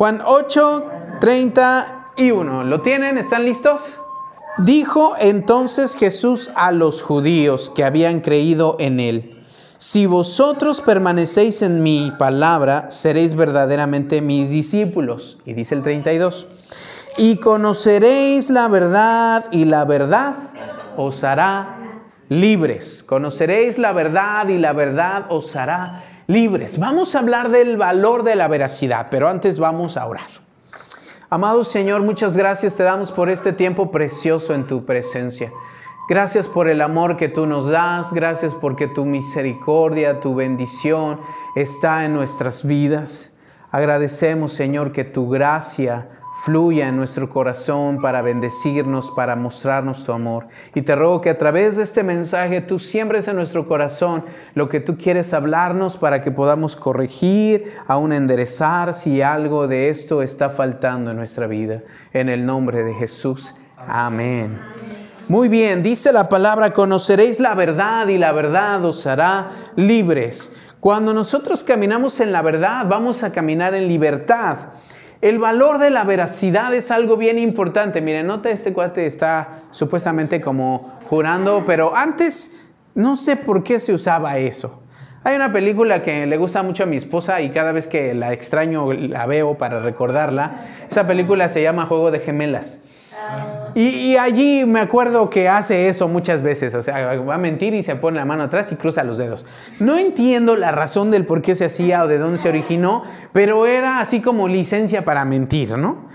Juan 8, 31. ¿Lo tienen? ¿Están listos? Dijo entonces Jesús a los judíos que habían creído en él, si vosotros permanecéis en mi palabra, seréis verdaderamente mis discípulos. Y dice el 32, y conoceréis la verdad y la verdad os hará libres. Conoceréis la verdad y la verdad os hará libres. Vamos a hablar del valor de la veracidad, pero antes vamos a orar. Amado Señor, muchas gracias te damos por este tiempo precioso en tu presencia. Gracias por el amor que tú nos das, gracias porque tu misericordia, tu bendición está en nuestras vidas. Agradecemos, Señor, que tu gracia fluya en nuestro corazón para bendecirnos, para mostrarnos tu amor. Y te ruego que a través de este mensaje tú siembres en nuestro corazón lo que tú quieres hablarnos para que podamos corregir, aún enderezar si algo de esto está faltando en nuestra vida. En el nombre de Jesús. Amén. Muy bien, dice la palabra, conoceréis la verdad y la verdad os hará libres. Cuando nosotros caminamos en la verdad, vamos a caminar en libertad. El valor de la veracidad es algo bien importante. Miren, nota este cuate está supuestamente como jurando, pero antes no sé por qué se usaba eso. Hay una película que le gusta mucho a mi esposa y cada vez que la extraño la veo para recordarla. Esa película se llama Juego de Gemelas. Y, allí me acuerdo que hace eso muchas veces, o sea, va a mentir y se pone la mano atrás y cruza los dedos. No entiendo la razón del por qué se hacía o de dónde se originó, pero era así como licencia para mentir, ¿no?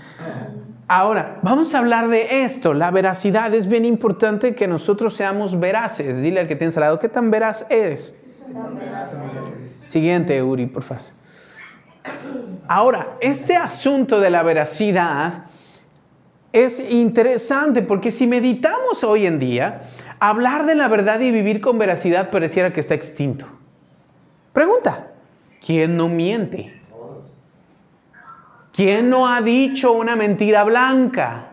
Ahora, vamos a hablar de esto, la veracidad. Es bien importante que nosotros seamos veraces. Dile al que tienes al lado, ¿qué tan veraz eres? Siguiente, Uri, por favor. Ahora, este asunto de la veracidad es interesante porque si meditamos hoy en día, hablar de la verdad y vivir con veracidad pareciera que está extinto. Pregunta, ¿quién no miente? ¿Quién no ha dicho una mentira blanca?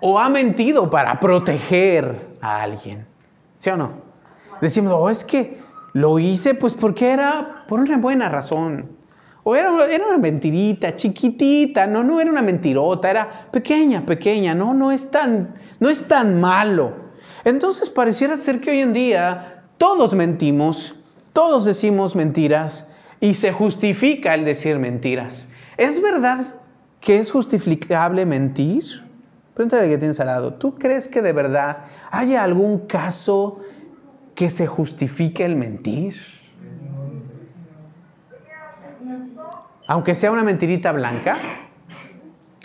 ¿O ha mentido para proteger a alguien? ¿Sí o no? Decimos, oh, es que lo hice pues porque era por una buena razón. O era, una mentirita, chiquitita, no, no era una mentirota, era pequeña, pequeña, no, no es tan, no es tan malo. Entonces pareciera ser que hoy en día todos mentimos, todos decimos mentiras y se justifica el decir mentiras. ¿Es verdad que es justificable mentir? Pregúntale que tienes al lado. ¿Tú crees que de verdad haya algún caso que se justifique el mentir? Aunque sea una mentirita blanca,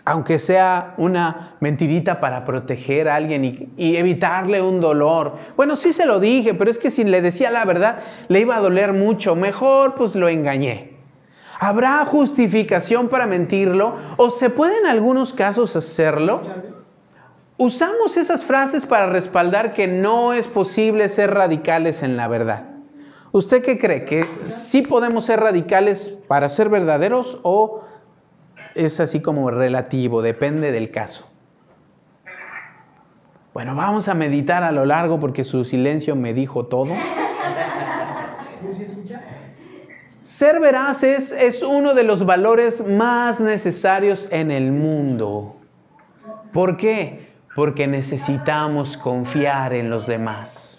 aunque sea una mentirita para proteger a alguien y, evitarle un dolor. Bueno, sí se lo dije, pero es que si le decía la verdad, le iba a doler mucho. Mejor pues lo engañé. ¿Habrá justificación para mentirlo? ¿O se puede en algunos casos hacerlo? Usamos esas frases para respaldar que no es posible ser radicales en la verdad. ¿Usted qué cree? ¿Que sí podemos ser radicales para ser verdaderos o es así como relativo, depende del caso? Bueno, vamos a meditar a lo largo porque su silencio me dijo todo. Ser veraces es uno de los valores más necesarios en el mundo. ¿Por qué? Porque necesitamos confiar en los demás.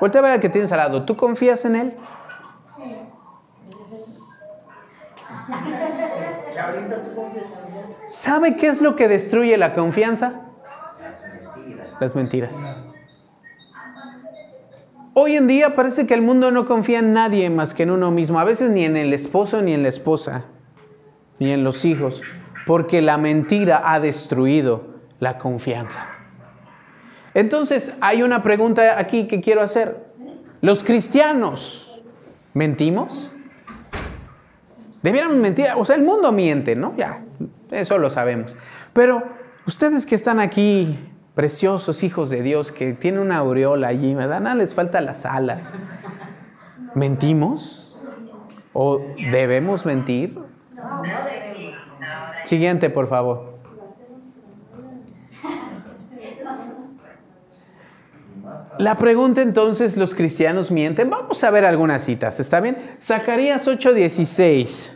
Vuelta a ver al que tienes al lado. ¿Tú confías en él? Sí. ¿Sabe qué es lo que destruye la confianza? Las mentiras. Hoy en día parece que el mundo no confía en nadie más que en uno mismo. A veces ni en el esposo, ni en la esposa, ni en los hijos. Porque la mentira ha destruido la confianza. Entonces, hay una pregunta aquí que quiero hacer. ¿Los cristianos mentimos? Debiéramos mentir. O sea, el mundo miente, ¿no? Ya, eso lo sabemos. Pero ustedes que están aquí, preciosos hijos de Dios, que tienen una aureola allí, ¿verdad? Nada les falta las alas. ¿Mentimos? ¿O debemos mentir? Siguiente, por favor. La pregunta entonces, ¿los cristianos mienten? Vamos a ver algunas citas, ¿está bien? Zacarías 8:16.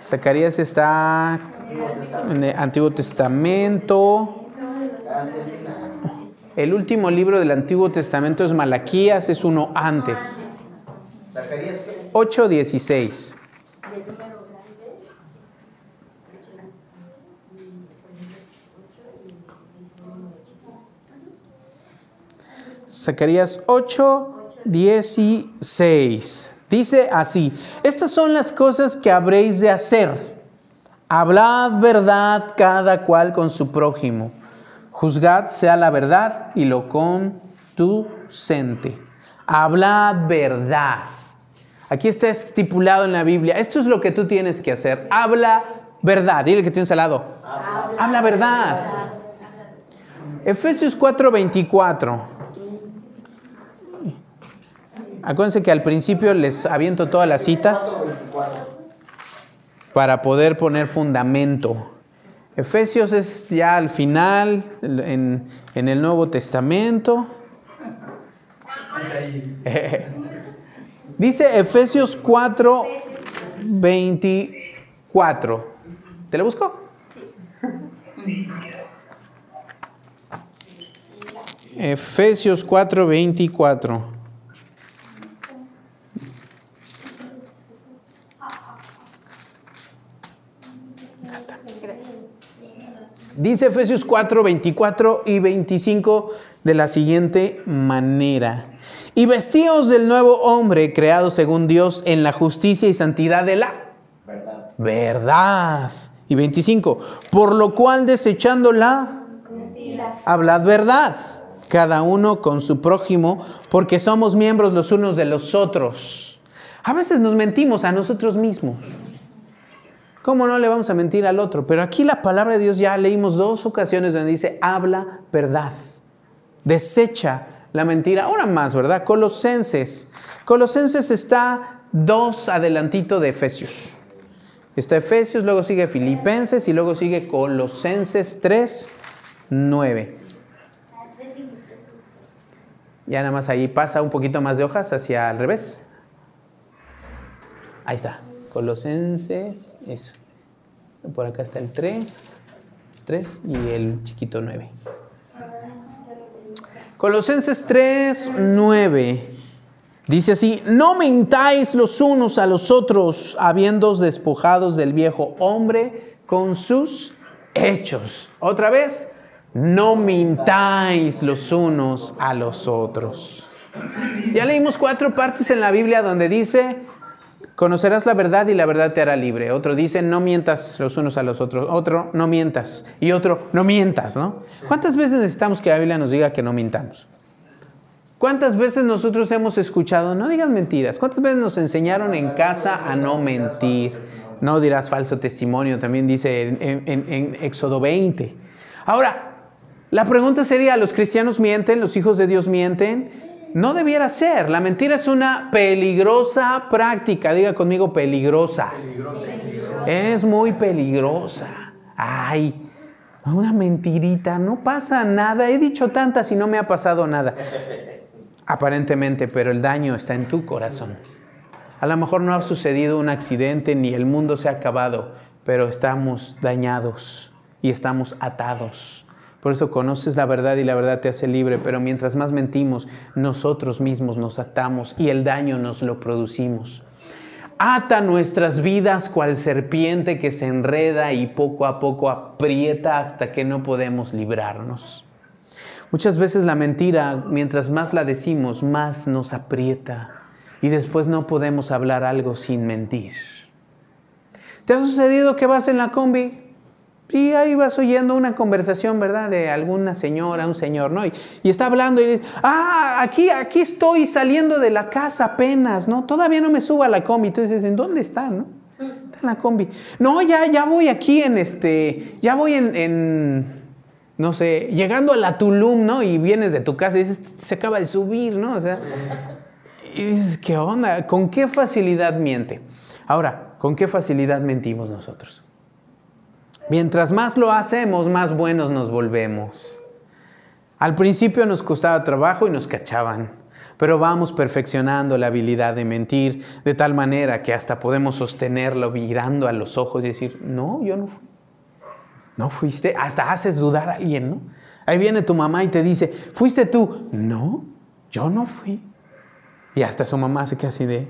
Zacarías está en el Antiguo Testamento. El último libro del Antiguo Testamento es Malaquías, es uno antes. 8.16. Zacarías 8, 16. Dice así, estas son las cosas que habréis de hacer. Hablad verdad cada cual con su prójimo. Juzgad sea la verdad y lo conducente. Hablad verdad. Aquí está estipulado en la Biblia. Esto es lo que tú tienes que hacer. Habla verdad. Dile que tienes al lado. Habla, Habla verdad. Efesios 4:24. Acuérdense que al principio les aviento todas las citas para poder poner fundamento. Efesios es ya al final, en, en el Nuevo Testamento. Dice Efesios 4, 24. ¿Te lo busco? Efesios 4, 24. Dice Efesios 4, 24 y 25 de la siguiente manera. Y vestíos del nuevo hombre creado según Dios en la justicia y santidad de la verdad. verdad. Y 25. Por lo cual desechando la mentira, hablad verdad, cada uno con su prójimo, porque somos miembros los unos de los otros. A veces nos mentimos a nosotros mismos. ¿Cómo no le vamos a mentir al otro? Pero aquí la palabra de Dios ya leímos dos ocasiones donde dice, habla verdad, desecha la mentira. Una más, ¿verdad? Colosenses. Colosenses está dos adelantito de Efesios. Está Efesios, luego sigue Filipenses y luego sigue Colosenses 3, 9. Ya nada más ahí pasa un poquito más de hojas hacia al revés. Ahí está. Colosenses, eso. Por acá está el 3, 3 y el chiquito 9. Colosenses 3, 9. Dice así, no mintáis los unos a los otros, habiéndoos despojados del viejo hombre con sus hechos. Otra vez, no mintáis los unos a los otros. Ya leímos cuatro partes en la Biblia donde dice, Conocerás la verdad y la verdad te hará libre. Otro dice, no mientas los unos a los otros. Otro, no mientas. Y otro, no mientas, ¿no? ¿Cuántas veces necesitamos que la Biblia nos diga que no mintamos? ¿Cuántas veces nosotros hemos escuchado, no digas mentiras? ¿Cuántas veces nos enseñaron en casa a no mentir? No dirás falso testimonio, también dice en, en Éxodo 20. Ahora, la pregunta sería, ¿los cristianos mienten? ¿Los hijos de Dios mienten? No debiera ser. La mentira es una peligrosa práctica. Diga conmigo peligrosa. Es muy peligrosa. Ay, una mentirita. No pasa nada. He dicho tantas y no me ha pasado nada. Aparentemente, pero el daño está en tu corazón. A lo mejor no ha sucedido un accidente ni el mundo se ha acabado, pero estamos dañados y estamos atados por eso conoces la verdad y la verdad te hace libre, pero mientras más mentimos, nosotros mismos nos atamos y el daño nos lo producimos. Ata nuestras vidas cual serpiente que se enreda y poco a poco aprieta hasta que no podemos librarnos. Muchas veces la mentira, mientras más la decimos, más nos aprieta y después no podemos hablar algo sin mentir. ¿Te ha sucedido que vas en la combi y ahí vas oyendo una conversación, ¿verdad? De alguna señora, un señor, ¿no? Y, está hablando y dice, ah, aquí, aquí estoy saliendo de la casa apenas, ¿no? Todavía no me subo a la combi. Tú dices, ¿en dónde está, no? Está en la combi. No, ya, ya voy aquí en este, ya voy en, en, no sé, llegando a la Tulum, ¿no? Y vienes de tu casa y dices, se acaba de subir, ¿no? O sea, y dices, ¿qué onda? ¿Con qué facilidad miente? Ahora, ¿con qué facilidad mentimos nosotros? Mientras más lo hacemos, más buenos nos volvemos. Al principio nos costaba trabajo y nos cachaban. pero vamos perfeccionando la habilidad de mentir de tal manera que hasta podemos sostenerlo mirando a los ojos y decir, no, yo no fui. No fuiste, hasta haces dudar a alguien, ¿no? Ahí viene tu mamá y te dice, ¿fuiste tú? No, yo no fui. Y hasta su mamá se queda así de,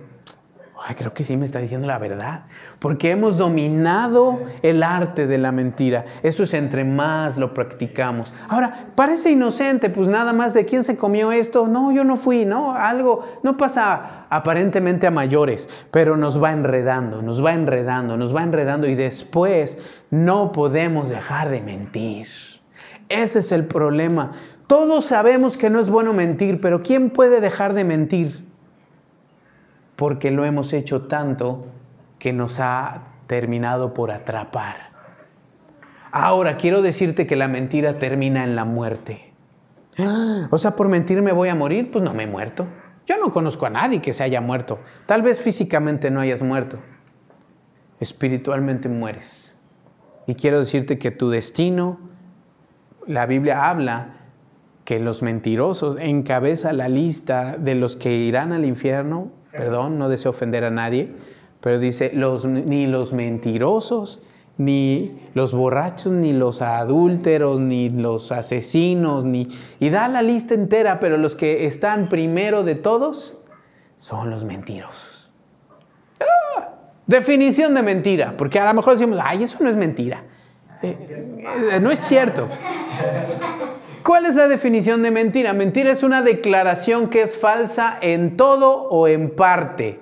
Ay, creo que sí me está diciendo la verdad. Porque hemos dominado el arte de la mentira. Eso es entre más lo practicamos. Ahora, parece inocente, pues nada más de quién se comió esto. No, yo no fui, ¿no? Algo, no pasa aparentemente a mayores, pero nos va enredando, nos va enredando, nos va enredando y después no podemos dejar de mentir. Ese es el problema. Todos sabemos que no es bueno mentir, pero ¿quién puede dejar de mentir? Porque lo hemos hecho tanto que nos ha terminado por atrapar. Ahora, quiero decirte que la mentira termina en la muerte. O sea, por mentir me voy a morir, pues no me he muerto. Yo no conozco a nadie que se haya muerto. Tal vez físicamente no hayas muerto. Espiritualmente mueres. Y quiero decirte que tu destino, la Biblia habla que los mentirosos encabeza la lista de los que irán al infierno perdón, no deseo ofender a nadie, pero dice, los, ni los mentirosos, ni los borrachos, ni los adúlteros, ni los asesinos, ni... Y da la lista entera, pero los que están primero de todos son los mentirosos. ¡Ah! Definición de mentira, porque a lo mejor decimos, ay, eso no es mentira. Eh, eh, no es cierto. ¿Cuál es la definición de mentira? Mentira es una declaración que es falsa en todo o en parte.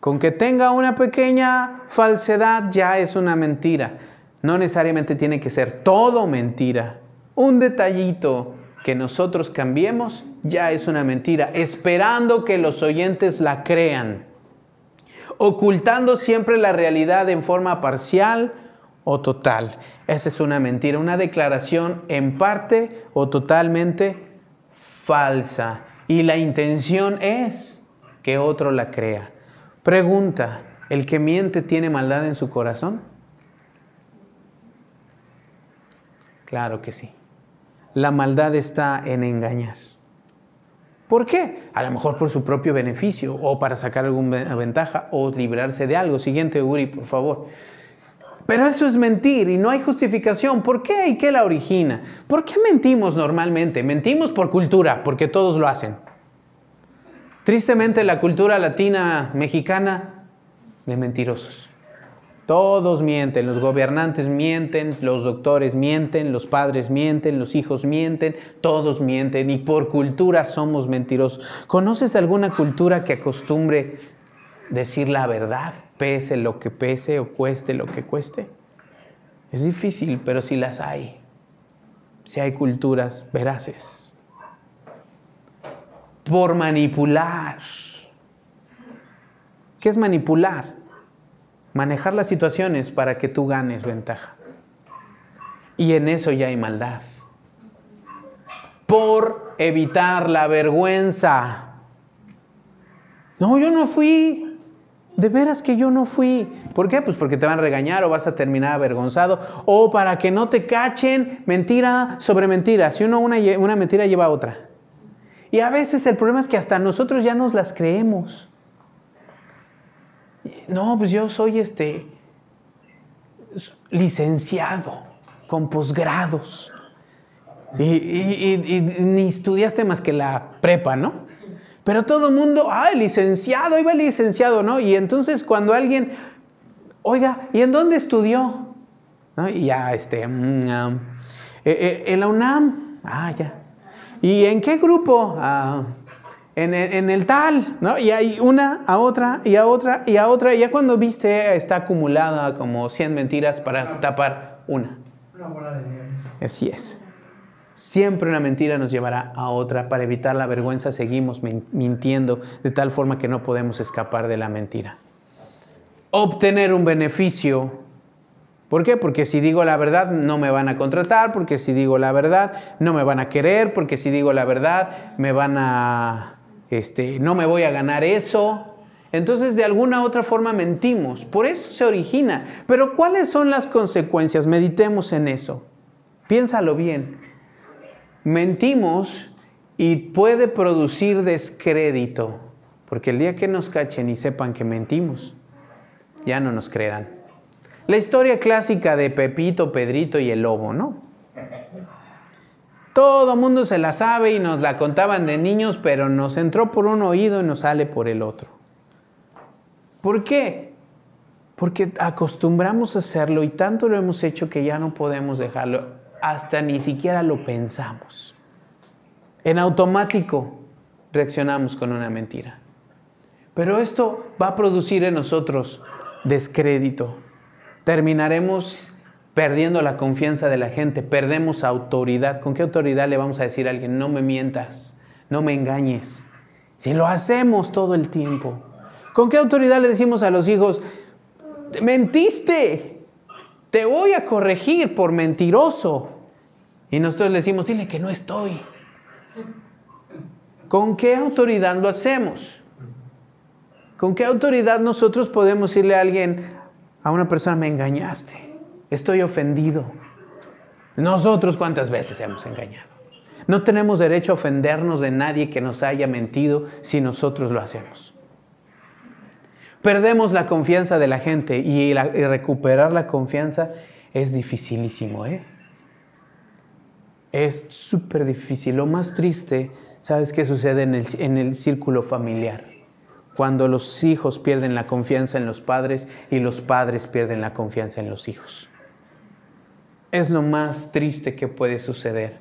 Con que tenga una pequeña falsedad ya es una mentira. No necesariamente tiene que ser todo mentira. Un detallito que nosotros cambiemos ya es una mentira, esperando que los oyentes la crean, ocultando siempre la realidad en forma parcial o total. Esa es una mentira, una declaración en parte o totalmente falsa. Y la intención es que otro la crea. Pregunta, ¿el que miente tiene maldad en su corazón? Claro que sí. La maldad está en engañar. ¿Por qué? A lo mejor por su propio beneficio o para sacar alguna ventaja o librarse de algo. Siguiente, Uri, por favor. Pero eso es mentir y no hay justificación. ¿Por qué y qué la origina? ¿Por qué mentimos normalmente? Mentimos por cultura, porque todos lo hacen. Tristemente la cultura latina mexicana de mentirosos. Todos mienten, los gobernantes mienten, los doctores mienten, los padres mienten, los hijos mienten, todos mienten y por cultura somos mentirosos. ¿Conoces alguna cultura que acostumbre decir la verdad, pese lo que pese o cueste lo que cueste. Es difícil, pero si las hay. Si hay culturas veraces. Por manipular. ¿Qué es manipular? Manejar las situaciones para que tú ganes ventaja. Y en eso ya hay maldad. Por evitar la vergüenza. No, yo no fui. De veras que yo no fui. ¿Por qué? Pues porque te van a regañar o vas a terminar avergonzado. O para que no te cachen mentira sobre mentira. Si uno una, una mentira lleva a otra. Y a veces el problema es que hasta nosotros ya nos las creemos. No, pues yo soy este licenciado con posgrados. Y, y, ni estudiaste más que la prepa, ¿no? Pero todo el mundo, ay, licenciado, iba el licenciado, ¿no? Y entonces cuando alguien, oiga, ¿y en dónde estudió? Y ya, este, mm, eh, eh, en la UNAM, ah, ya. ¿Y en qué grupo? Ah, en, en, el tal, ¿no? Y hay una a otra y a otra y a otra. Y ya cuando viste, está acumulada como 100 mentiras para tapar una. Una bola de nieve. Así es. Siempre una mentira nos llevará a otra. Para evitar la vergüenza seguimos mintiendo de tal forma que no podemos escapar de la mentira. Obtener un beneficio. ¿Por qué? Porque si digo la verdad no me van a contratar, porque si digo la verdad no me van a querer, porque si digo la verdad me van a, este, no me voy a ganar eso. Entonces de alguna otra forma mentimos. Por eso se origina. Pero ¿cuáles son las consecuencias? Meditemos en eso. Piénsalo bien mentimos y puede producir descrédito, porque el día que nos cachen y sepan que mentimos, ya no nos creerán. La historia clásica de Pepito, Pedrito y el lobo, ¿no? Todo mundo se la sabe y nos la contaban de niños, pero nos entró por un oído y nos sale por el otro. ¿Por qué? Porque acostumbramos a hacerlo y tanto lo hemos hecho que ya no podemos dejarlo, hasta ni siquiera lo pensamos. En automático reaccionamos con una mentira. Pero esto va a producir en nosotros descrédito. Terminaremos perdiendo la confianza de la gente, perdemos autoridad. ¿Con qué autoridad le vamos a decir a alguien, no me mientas, no me engañes? Si lo hacemos todo el tiempo. ¿Con qué autoridad le decimos a los hijos, mentiste, te voy a corregir por mentiroso? Y nosotros le decimos, dile que no estoy. ¿Con qué autoridad lo hacemos? ¿Con qué autoridad nosotros podemos decirle a alguien, a una persona, me engañaste? Estoy ofendido. Nosotros cuántas veces hemos engañado. No tenemos derecho a ofendernos de nadie que nos haya mentido si nosotros lo hacemos. Perdemos la confianza de la gente y, recuperar la confianza es dificilísimo. ¿eh? Es súper difícil. Lo más triste, ¿sabes qué sucede en el, en el círculo familiar? Cuando los hijos pierden la confianza en los padres y los padres pierden la confianza en los hijos. Es lo más triste que puede suceder,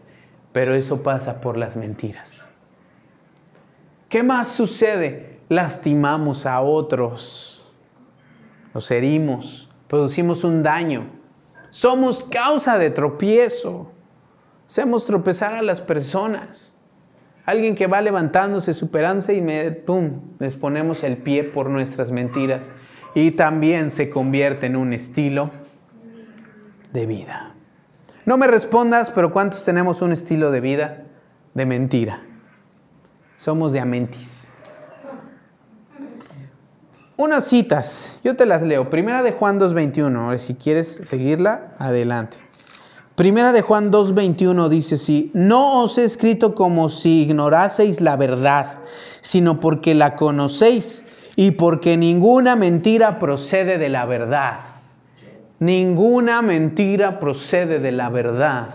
pero eso pasa por las mentiras. ¿Qué más sucede? Lastimamos a otros, nos herimos, producimos un daño, somos causa de tropiezo, hacemos tropezar a las personas. Alguien que va levantándose, superándose y me, ¡pum! les ponemos el pie por nuestras mentiras y también se convierte en un estilo de vida. No me respondas, pero ¿cuántos tenemos un estilo de vida de mentira? Somos de amentis. Unas citas, yo te las leo. Primera de Juan 2.21, si quieres seguirla, adelante. Primera de Juan 2.21 dice así, no os he escrito como si ignoraseis la verdad, sino porque la conocéis y porque ninguna mentira procede de la verdad. Ninguna mentira procede de la verdad.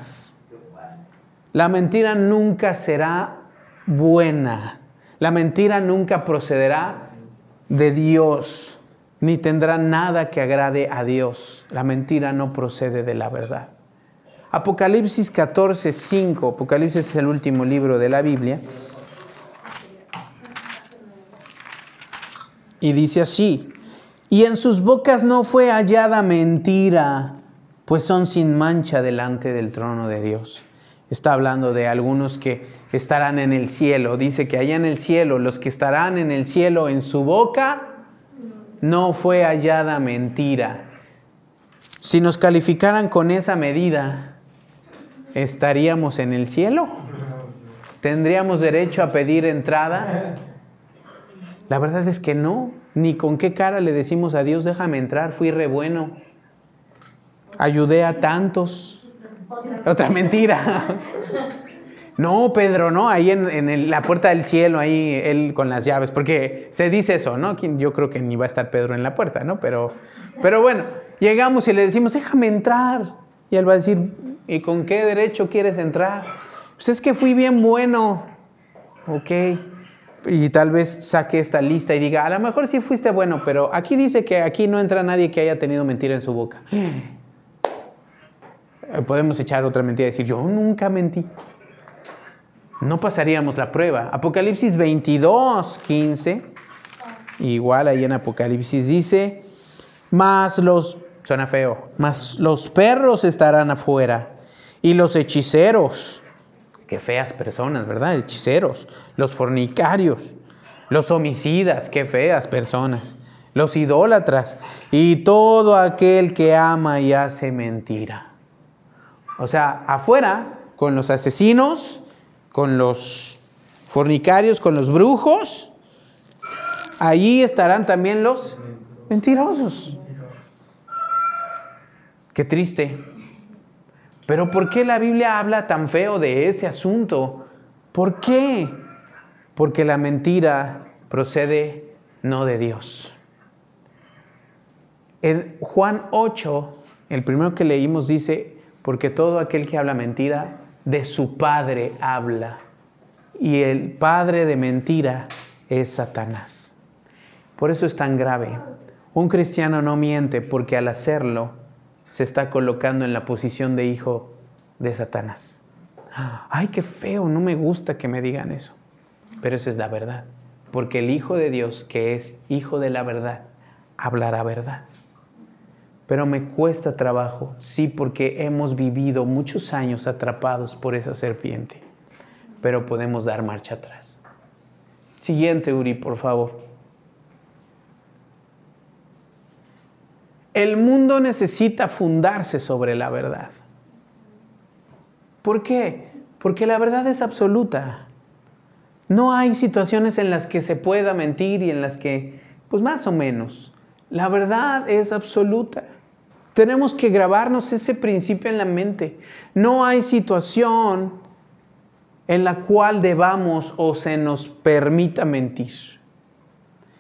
La mentira nunca será buena. La mentira nunca procederá de Dios, ni tendrá nada que agrade a Dios. La mentira no procede de la verdad. Apocalipsis 14, 5. Apocalipsis es el último libro de la Biblia. Y dice así, y en sus bocas no fue hallada mentira, pues son sin mancha delante del trono de Dios. Está hablando de algunos que estarán en el cielo. Dice que allá en el cielo, los que estarán en el cielo, en su boca no fue hallada mentira. Si nos calificaran con esa medida, ¿estaríamos en el cielo? ¿Tendríamos derecho a pedir entrada? La verdad es que no. Ni con qué cara le decimos a Dios, déjame entrar, fui re bueno. Ayudé a tantos. Otra mentira. No, Pedro, no, ahí en, la puerta del cielo, ahí él con las llaves, porque se dice eso, ¿no? Yo creo que ni va a estar Pedro en la puerta, ¿no? Pero, pero bueno, llegamos y le decimos, déjame entrar. Y él va a decir, ¿y con qué derecho quieres entrar? Pues es que fui bien bueno. Ok y tal vez saque esta lista y diga, a lo mejor sí fuiste bueno, pero aquí dice que aquí no entra nadie que haya tenido mentira en su boca. Podemos echar otra mentira y decir, yo nunca mentí. No pasaríamos la prueba. Apocalipsis 22, 15, igual ahí en Apocalipsis dice, más los, suena feo, más los perros estarán afuera y los hechiceros Qué feas personas, ¿verdad? Hechiceros, los fornicarios, los homicidas, qué feas personas, los idólatras y todo aquel que ama y hace mentira. O sea, afuera, con los asesinos, con los fornicarios, con los brujos, allí estarán también los mentirosos. Qué triste. Pero ¿por qué la Biblia habla tan feo de este asunto? ¿Por qué? Porque la mentira procede no de Dios. En Juan 8, el primero que leímos dice, porque todo aquel que habla mentira, de su padre habla. Y el padre de mentira es Satanás. Por eso es tan grave. Un cristiano no miente porque al hacerlo se está colocando en la posición de hijo de Satanás. Ay, qué feo, no me gusta que me digan eso. Pero esa es la verdad. Porque el Hijo de Dios, que es Hijo de la verdad, hablará verdad. Pero me cuesta trabajo, sí, porque hemos vivido muchos años atrapados por esa serpiente. Pero podemos dar marcha atrás. Siguiente, Uri, por favor. El mundo necesita fundarse sobre la verdad. ¿Por qué? Porque la verdad es absoluta. No hay situaciones en las que se pueda mentir y en las que, pues más o menos, la verdad es absoluta. Tenemos que grabarnos ese principio en la mente. No hay situación en la cual debamos o se nos permita mentir.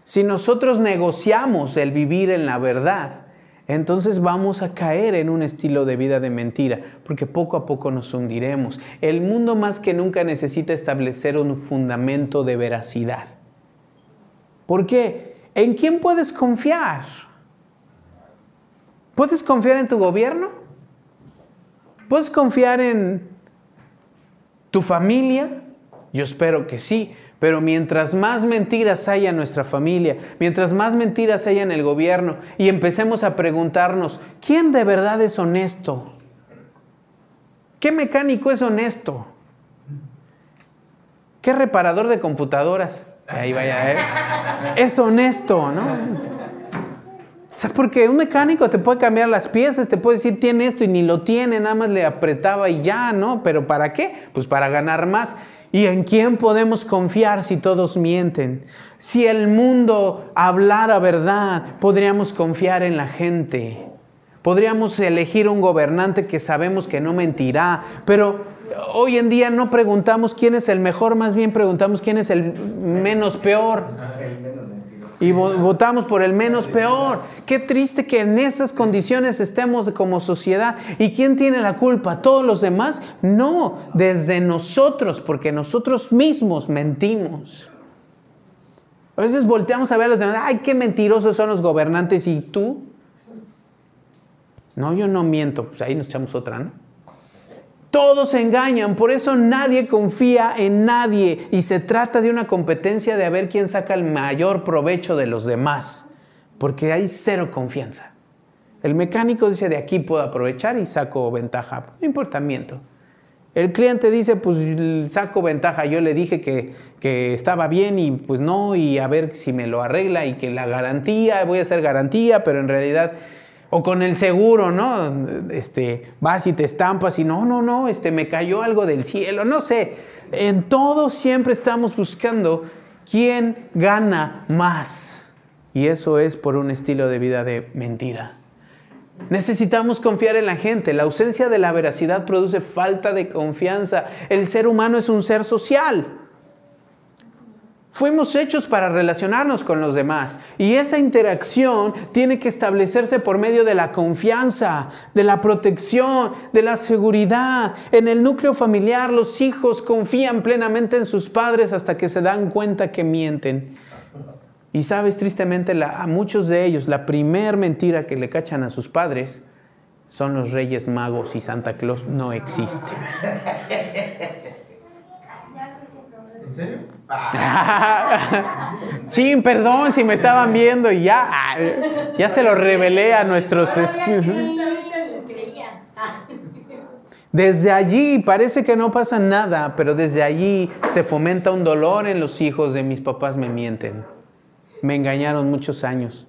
Si nosotros negociamos el vivir en la verdad, entonces vamos a caer en un estilo de vida de mentira, porque poco a poco nos hundiremos. El mundo más que nunca necesita establecer un fundamento de veracidad. ¿Por qué? ¿En quién puedes confiar? ¿Puedes confiar en tu gobierno? ¿Puedes confiar en tu familia? Yo espero que sí, pero mientras más mentiras haya en nuestra familia, mientras más mentiras haya en el gobierno y empecemos a preguntarnos, ¿quién de verdad es honesto? ¿Qué mecánico es honesto? ¿Qué reparador de computadoras? Ahí vaya, ¿eh? Es honesto, ¿no? Sea, porque un mecánico te puede cambiar las piezas, te puede decir tiene esto y ni lo tiene, nada más le apretaba y ya, ¿no? Pero ¿para qué? Pues para ganar más. ¿Y en quién podemos confiar si todos mienten? Si el mundo hablara verdad, podríamos confiar en la gente. Podríamos elegir un gobernante que sabemos que no mentirá, pero hoy en día no preguntamos quién es el mejor, más bien preguntamos quién es el menos peor y votamos por el menos peor. Qué triste que en esas condiciones estemos como sociedad. ¿Y quién tiene la culpa? ¿Todos los demás? No, desde nosotros, porque nosotros mismos mentimos. A veces volteamos a ver a los demás, ay, qué mentirosos son los gobernantes y tú. No, yo no miento, pues ahí nos echamos otra, ¿no? Todos engañan, por eso nadie confía en nadie. Y se trata de una competencia de a ver quién saca el mayor provecho de los demás, porque hay cero confianza. El mecánico dice de aquí puedo aprovechar y saco ventaja, no importa, miento. El cliente dice, pues saco ventaja, yo le dije que, que, estaba bien y pues no, y a ver si me lo arregla y que la garantía, voy a hacer garantía, pero en realidad o con el seguro, ¿no? Este, vas y te estampas y no, no, no, este, me cayó algo del cielo, no sé. En todo siempre estamos buscando quién gana más. Y eso es por un estilo de vida de mentira. Necesitamos confiar en la gente. La ausencia de la veracidad produce falta de confianza. El ser humano es un ser social. Fuimos hechos para relacionarnos con los demás y esa interacción tiene que establecerse por medio de la confianza, de la protección, de la seguridad. En el núcleo familiar los hijos confían plenamente en sus padres hasta que se dan cuenta que mienten. Y sabes, tristemente, a muchos de ellos la primer mentira que le cachan a sus padres son los reyes magos y Santa Claus no existen. ¿En serio? sí, perdón si me estaban viendo y ya, ya se lo revelé a nuestros... Desde allí parece que no pasa nada, pero desde allí se fomenta un dolor en los hijos de mis papás me mienten. Me engañaron muchos años.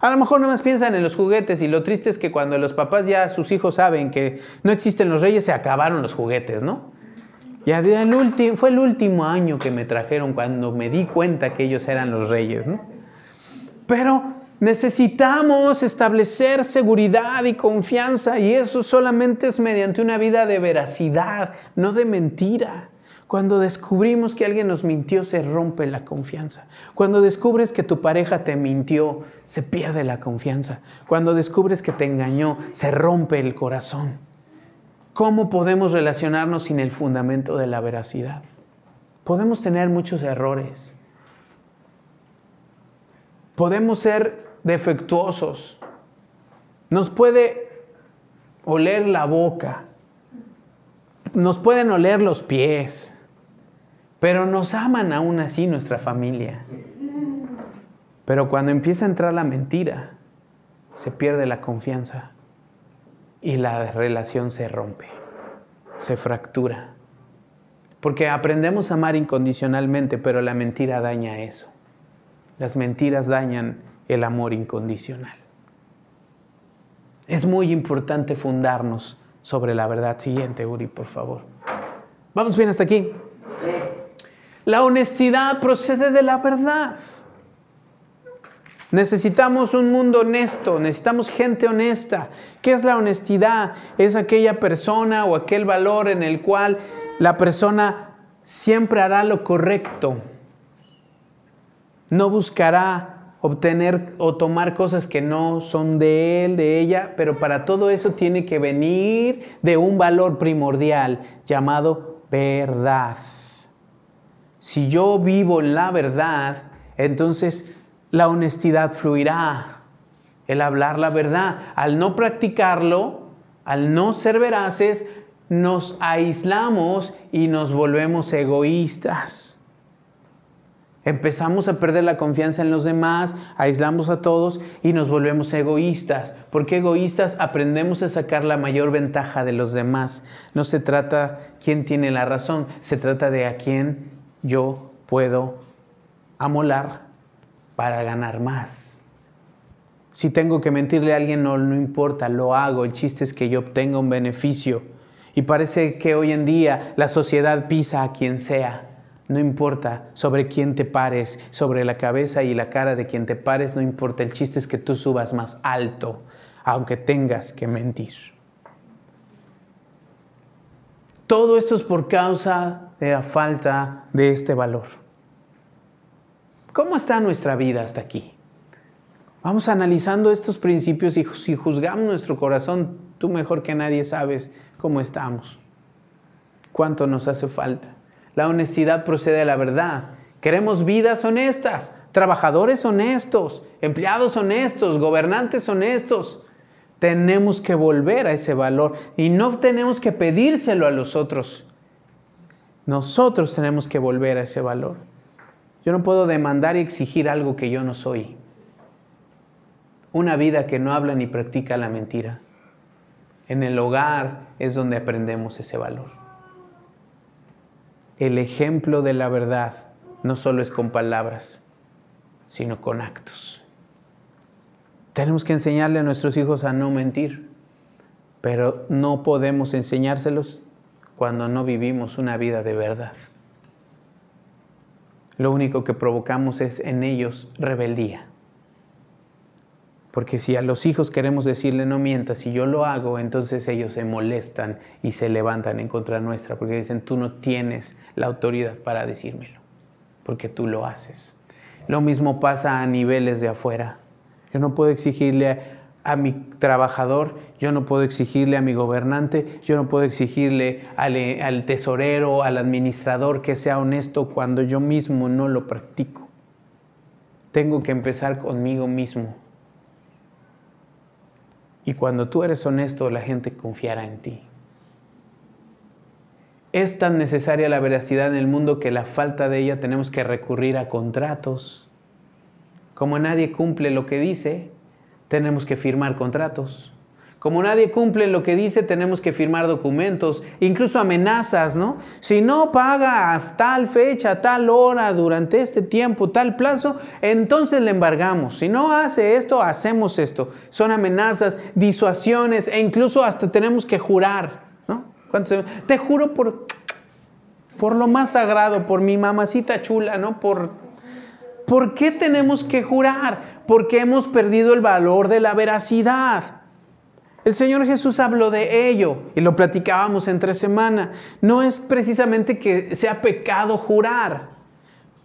A lo mejor no más piensan en los juguetes y lo triste es que cuando los papás ya sus hijos saben que no existen los reyes, se acabaron los juguetes, ¿no? Ya el fue el último año que me trajeron cuando me di cuenta que ellos eran los reyes, ¿no? Pero necesitamos establecer seguridad y confianza y eso solamente es mediante una vida de veracidad, no de mentira. Cuando descubrimos que alguien nos mintió, se rompe la confianza. Cuando descubres que tu pareja te mintió, se pierde la confianza. Cuando descubres que te engañó, se rompe el corazón. ¿Cómo podemos relacionarnos sin el fundamento de la veracidad? Podemos tener muchos errores. Podemos ser defectuosos. Nos puede oler la boca. Nos pueden oler los pies pero nos aman aún así nuestra familia. Pero cuando empieza a entrar la mentira, se pierde la confianza y la relación se rompe, se fractura. Porque aprendemos a amar incondicionalmente, pero la mentira daña eso. Las mentiras dañan el amor incondicional. Es muy importante fundarnos sobre la verdad. Siguiente, Uri, por favor. Vamos bien hasta aquí. La honestidad procede de la verdad. Necesitamos un mundo honesto, necesitamos gente honesta. ¿Qué es la honestidad? Es aquella persona o aquel valor en el cual la persona siempre hará lo correcto. No buscará obtener o tomar cosas que no son de él, de ella, pero para todo eso tiene que venir de un valor primordial llamado verdad. Si yo vivo la verdad, entonces la honestidad fluirá. El hablar la verdad. Al no practicarlo, al no ser veraces, nos aislamos y nos volvemos egoístas. Empezamos a perder la confianza en los demás, aislamos a todos y nos volvemos egoístas. ¿Por qué egoístas? Aprendemos a sacar la mayor ventaja de los demás. No se trata quién tiene la razón, se trata de a quién yo puedo amolar para ganar más. Si tengo que mentirle a alguien, no, importa, lo hago. El chiste es que yo obtenga un beneficio. Y parece que hoy en día la sociedad pisa a quien sea. No importa sobre quién te pares, sobre la cabeza y la cara de quien te pares, no importa. El chiste es que tú subas más alto, aunque tengas que mentir. Todo esto es por causa de la falta de este valor. ¿Cómo está nuestra vida hasta aquí? Vamos analizando estos principios y si juzgamos nuestro corazón, tú mejor que nadie sabes cómo estamos, cuánto nos hace falta. La honestidad procede de la verdad. Queremos vidas honestas, trabajadores honestos, empleados honestos, gobernantes honestos. Tenemos que volver a ese valor y no tenemos que pedírselo a los otros. Nosotros tenemos que volver a ese valor. Yo no puedo demandar y exigir algo que yo no soy. Una vida que no habla ni practica la mentira. En el hogar es donde aprendemos ese valor. El ejemplo de la verdad no solo es con palabras, sino con actos. Tenemos que enseñarle a nuestros hijos a no mentir, pero no podemos enseñárselos cuando no vivimos una vida de verdad. Lo único que provocamos es en ellos rebeldía. Porque si a los hijos queremos decirle no mientas, si yo lo hago, entonces ellos se molestan y se levantan en contra nuestra, porque dicen, tú no tienes la autoridad para decírmelo, porque tú lo haces. Lo mismo pasa a niveles de afuera. Yo no puedo exigirle a mi trabajador, yo no puedo exigirle a mi gobernante, yo no puedo exigirle al, tesorero, al administrador que sea honesto cuando yo mismo no lo practico. Tengo que empezar conmigo mismo. Y cuando tú eres honesto, la gente confiará en ti. Es tan necesaria la veracidad en el mundo que la falta de ella tenemos que recurrir a contratos. Como nadie cumple lo que dice, tenemos que firmar contratos. Como nadie cumple lo que dice, tenemos que firmar documentos, incluso amenazas, ¿no? Si no paga a tal fecha, tal hora, durante este tiempo, tal plazo, entonces le embargamos. Si no hace esto, hacemos esto. Son amenazas, disuasiones e incluso hasta tenemos que jurar, ¿no? Te juro por, por lo más sagrado, por mi mamacita chula, ¿no? Por, ¿Por qué tenemos que jurar? porque hemos perdido el valor de la veracidad. El Señor Jesús habló de ello y lo platicábamos entre semana. No es precisamente que sea pecado jurar.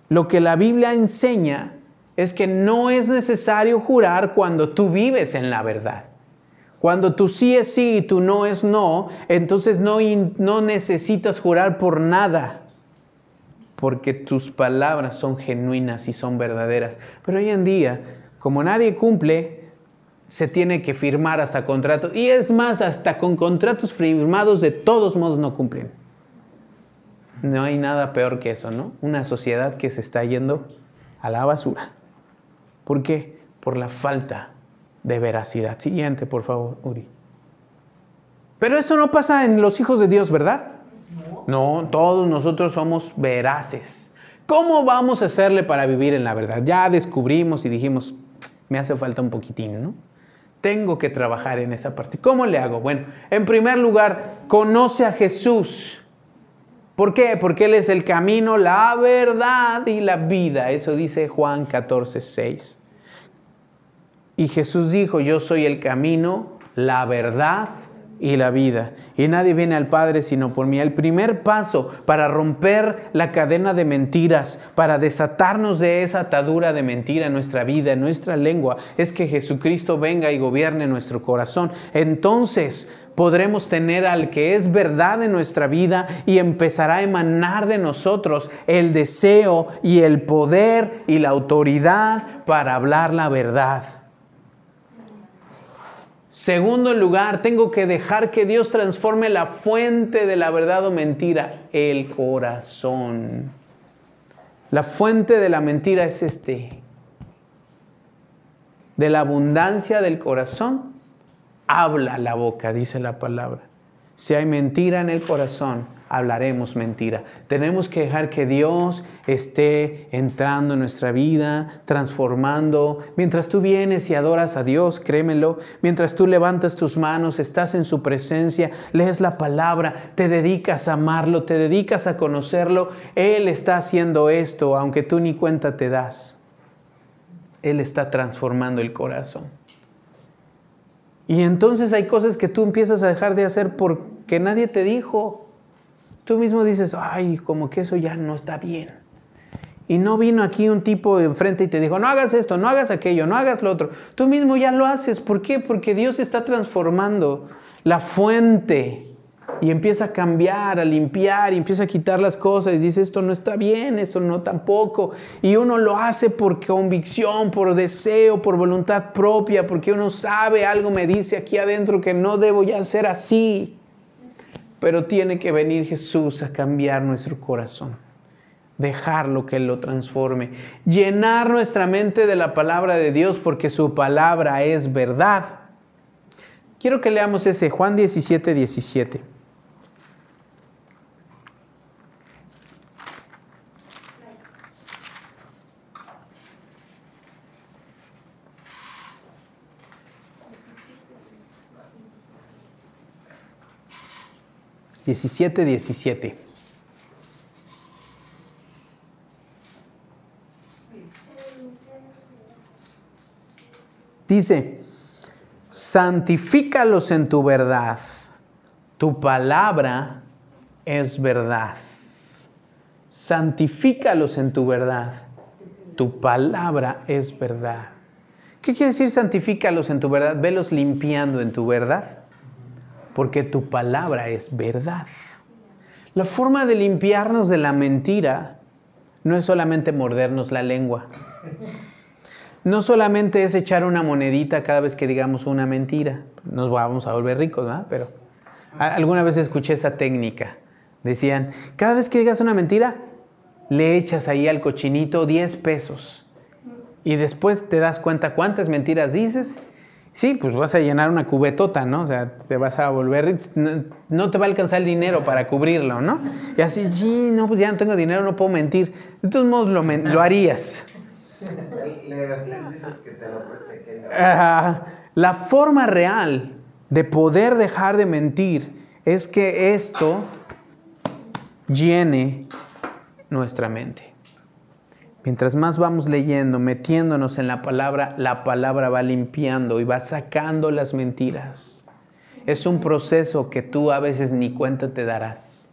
Lo que la Biblia enseña es que no es necesario jurar cuando tú vives en la verdad. Cuando tú sí es sí y tú no es no, entonces no, no necesitas jurar por nada, porque tus palabras son genuinas y son verdaderas. Pero hoy en día, como nadie cumple, se tiene que firmar hasta contratos. Y es más, hasta con contratos firmados de todos modos no cumplen. No hay nada peor que eso, ¿no? Una sociedad que se está yendo a la basura. ¿Por qué? Por la falta de veracidad. Siguiente, por favor, Uri. Pero eso no pasa en los hijos de Dios, ¿verdad? No, todos nosotros somos veraces. ¿Cómo vamos a hacerle para vivir en la verdad? Ya descubrimos y dijimos, me hace falta un poquitín, ¿no? Tengo que trabajar en esa parte. ¿Cómo le hago? Bueno, en primer lugar, conoce a Jesús. ¿Por qué? Porque Él es el camino, la verdad y la vida. Eso dice Juan 14, 6. Y Jesús dijo, yo soy el camino, la verdad y la vida. Y nadie viene al Padre sino por mí. El primer paso para romper la cadena de mentiras, para desatarnos de esa atadura de mentira en nuestra vida, en nuestra lengua, es que Jesucristo venga y gobierne nuestro corazón. Entonces podremos tener al que es verdad en nuestra vida y empezará a emanar de nosotros el deseo y el poder y la autoridad para hablar la verdad. Segundo lugar, tengo que dejar que Dios transforme la fuente de la verdad o mentira, el corazón. La fuente de la mentira es este. De la abundancia del corazón, habla la boca, dice la palabra. Si hay mentira en el corazón, hablaremos mentira. Tenemos que dejar que Dios esté entrando en nuestra vida, transformando. Mientras tú vienes y adoras a Dios, créemelo, mientras tú levantas tus manos, estás en su presencia, lees la palabra, te dedicas a amarlo, te dedicas a conocerlo, Él está haciendo esto, aunque tú ni cuenta te das. Él está transformando el corazón. Y entonces hay cosas que tú empiezas a dejar de hacer porque nadie te dijo. Tú mismo dices, ay, como que eso ya no está bien. Y no vino aquí un tipo enfrente y te dijo, no hagas esto, no hagas aquello, no hagas lo otro. Tú mismo ya lo haces. ¿Por qué? Porque Dios está transformando la fuente y empieza a cambiar, a limpiar y empieza a quitar las cosas y dice, esto no está bien, esto no tampoco. Y uno lo hace por convicción, por deseo, por voluntad propia, porque uno sabe, algo me dice aquí adentro que no debo ya ser así. Pero tiene que venir Jesús a cambiar nuestro corazón. Dejarlo que lo transforme. Llenar nuestra mente de la palabra de Dios porque su palabra es verdad. Quiero que leamos ese Juan 17, 17. Diecisiete, diecisiete. Dice, santifícalos en tu verdad. Tu palabra es verdad. Santifícalos en tu verdad. Tu palabra es verdad. ¿Qué quiere decir santifícalos en tu verdad? Velos limpiando en tu verdad. Porque tu palabra es verdad. La forma de limpiarnos de la mentira no es solamente mordernos la lengua. No solamente es echar una monedita cada vez que digamos una mentira. Nos vamos a volver ricos, ¿verdad? Pero alguna vez escuché esa técnica. Decían, cada vez que digas una mentira, le echas ahí al cochinito 10 pesos. Y después te das cuenta cuántas mentiras dices. Sí, pues vas a llenar una cubetota, ¿no? O sea, te vas a volver, no, te va a alcanzar el dinero para cubrirlo, ¿no? Y así, sí, no, pues ya no tengo dinero, no puedo mentir. De todos modos lo, lo harías. La forma real de poder dejar de mentir es que esto llene nuestra mente. Mientras más vamos leyendo, metiéndonos en la palabra, la palabra va limpiando y va sacando las mentiras. Es un proceso que tú a veces ni cuenta te darás,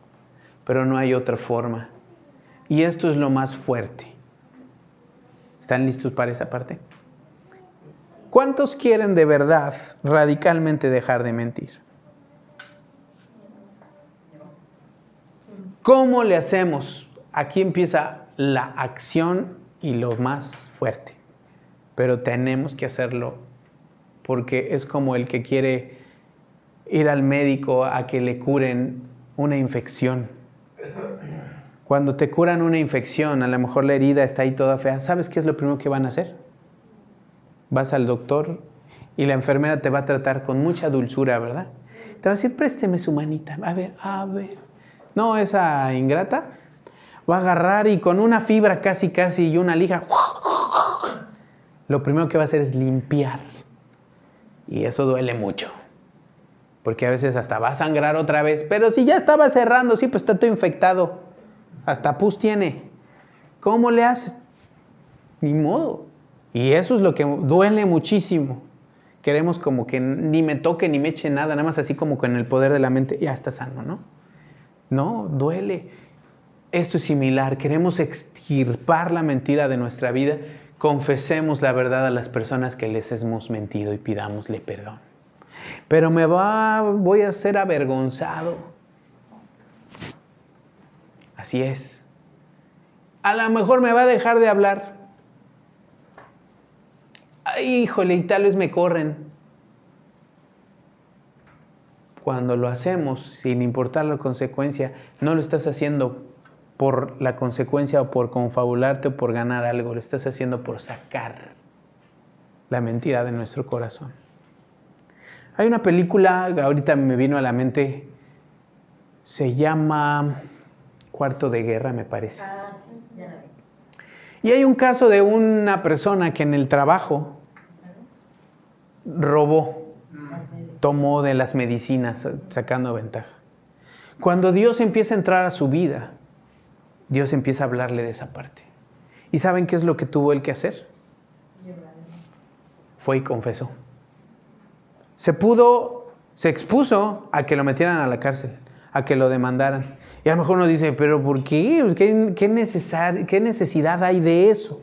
pero no hay otra forma. Y esto es lo más fuerte. ¿Están listos para esa parte? ¿Cuántos quieren de verdad radicalmente dejar de mentir? ¿Cómo le hacemos? Aquí empieza la acción y lo más fuerte. Pero tenemos que hacerlo porque es como el que quiere ir al médico a que le curen una infección. Cuando te curan una infección, a lo mejor la herida está ahí toda fea, ¿sabes qué es lo primero que van a hacer? Vas al doctor y la enfermera te va a tratar con mucha dulzura, ¿verdad? Te va a decir, présteme su manita, a ver, a ver. No, esa ingrata va a agarrar y con una fibra casi, casi y una lija, lo primero que va a hacer es limpiar. Y eso duele mucho. Porque a veces hasta va a sangrar otra vez. Pero si ya estaba cerrando, sí, pues está todo infectado. Hasta pus tiene. ¿Cómo le hace? Ni modo. Y eso es lo que duele muchísimo. Queremos como que ni me toque ni me eche nada, nada más así como con el poder de la mente, ya está sano, ¿no? No, duele. Esto es similar. Queremos extirpar la mentira de nuestra vida. Confesemos la verdad a las personas que les hemos mentido y pidámosle perdón pero me va, voy a ser avergonzado. Así es. A lo mejor me va a dejar de hablar. Híjole, y tal vez me corren. Cuando lo hacemos sin importar la consecuencia, no lo estás haciendo por la consecuencia o por confabularte o por ganar algo, lo estás haciendo por sacar la mentira de nuestro corazón. Hay una película, ahorita me vino a la mente, se llama Cuarto de Guerra, me parece. Ah, sí, ya la vi. Y hay un caso de una persona que en el trabajo robó, tomó de las medicinas, sacando ventaja. Cuando Dios empieza a entrar a su vida, Dios empieza a hablarle de esa parte. ¿Y saben qué es lo que tuvo él que hacer? Fue y confesó se pudo, se expuso a que lo metieran a la cárcel, a que lo demandaran. Y a lo mejor uno dice, pero ¿por qué? ¿Qué, qué, qué necesidad hay de eso?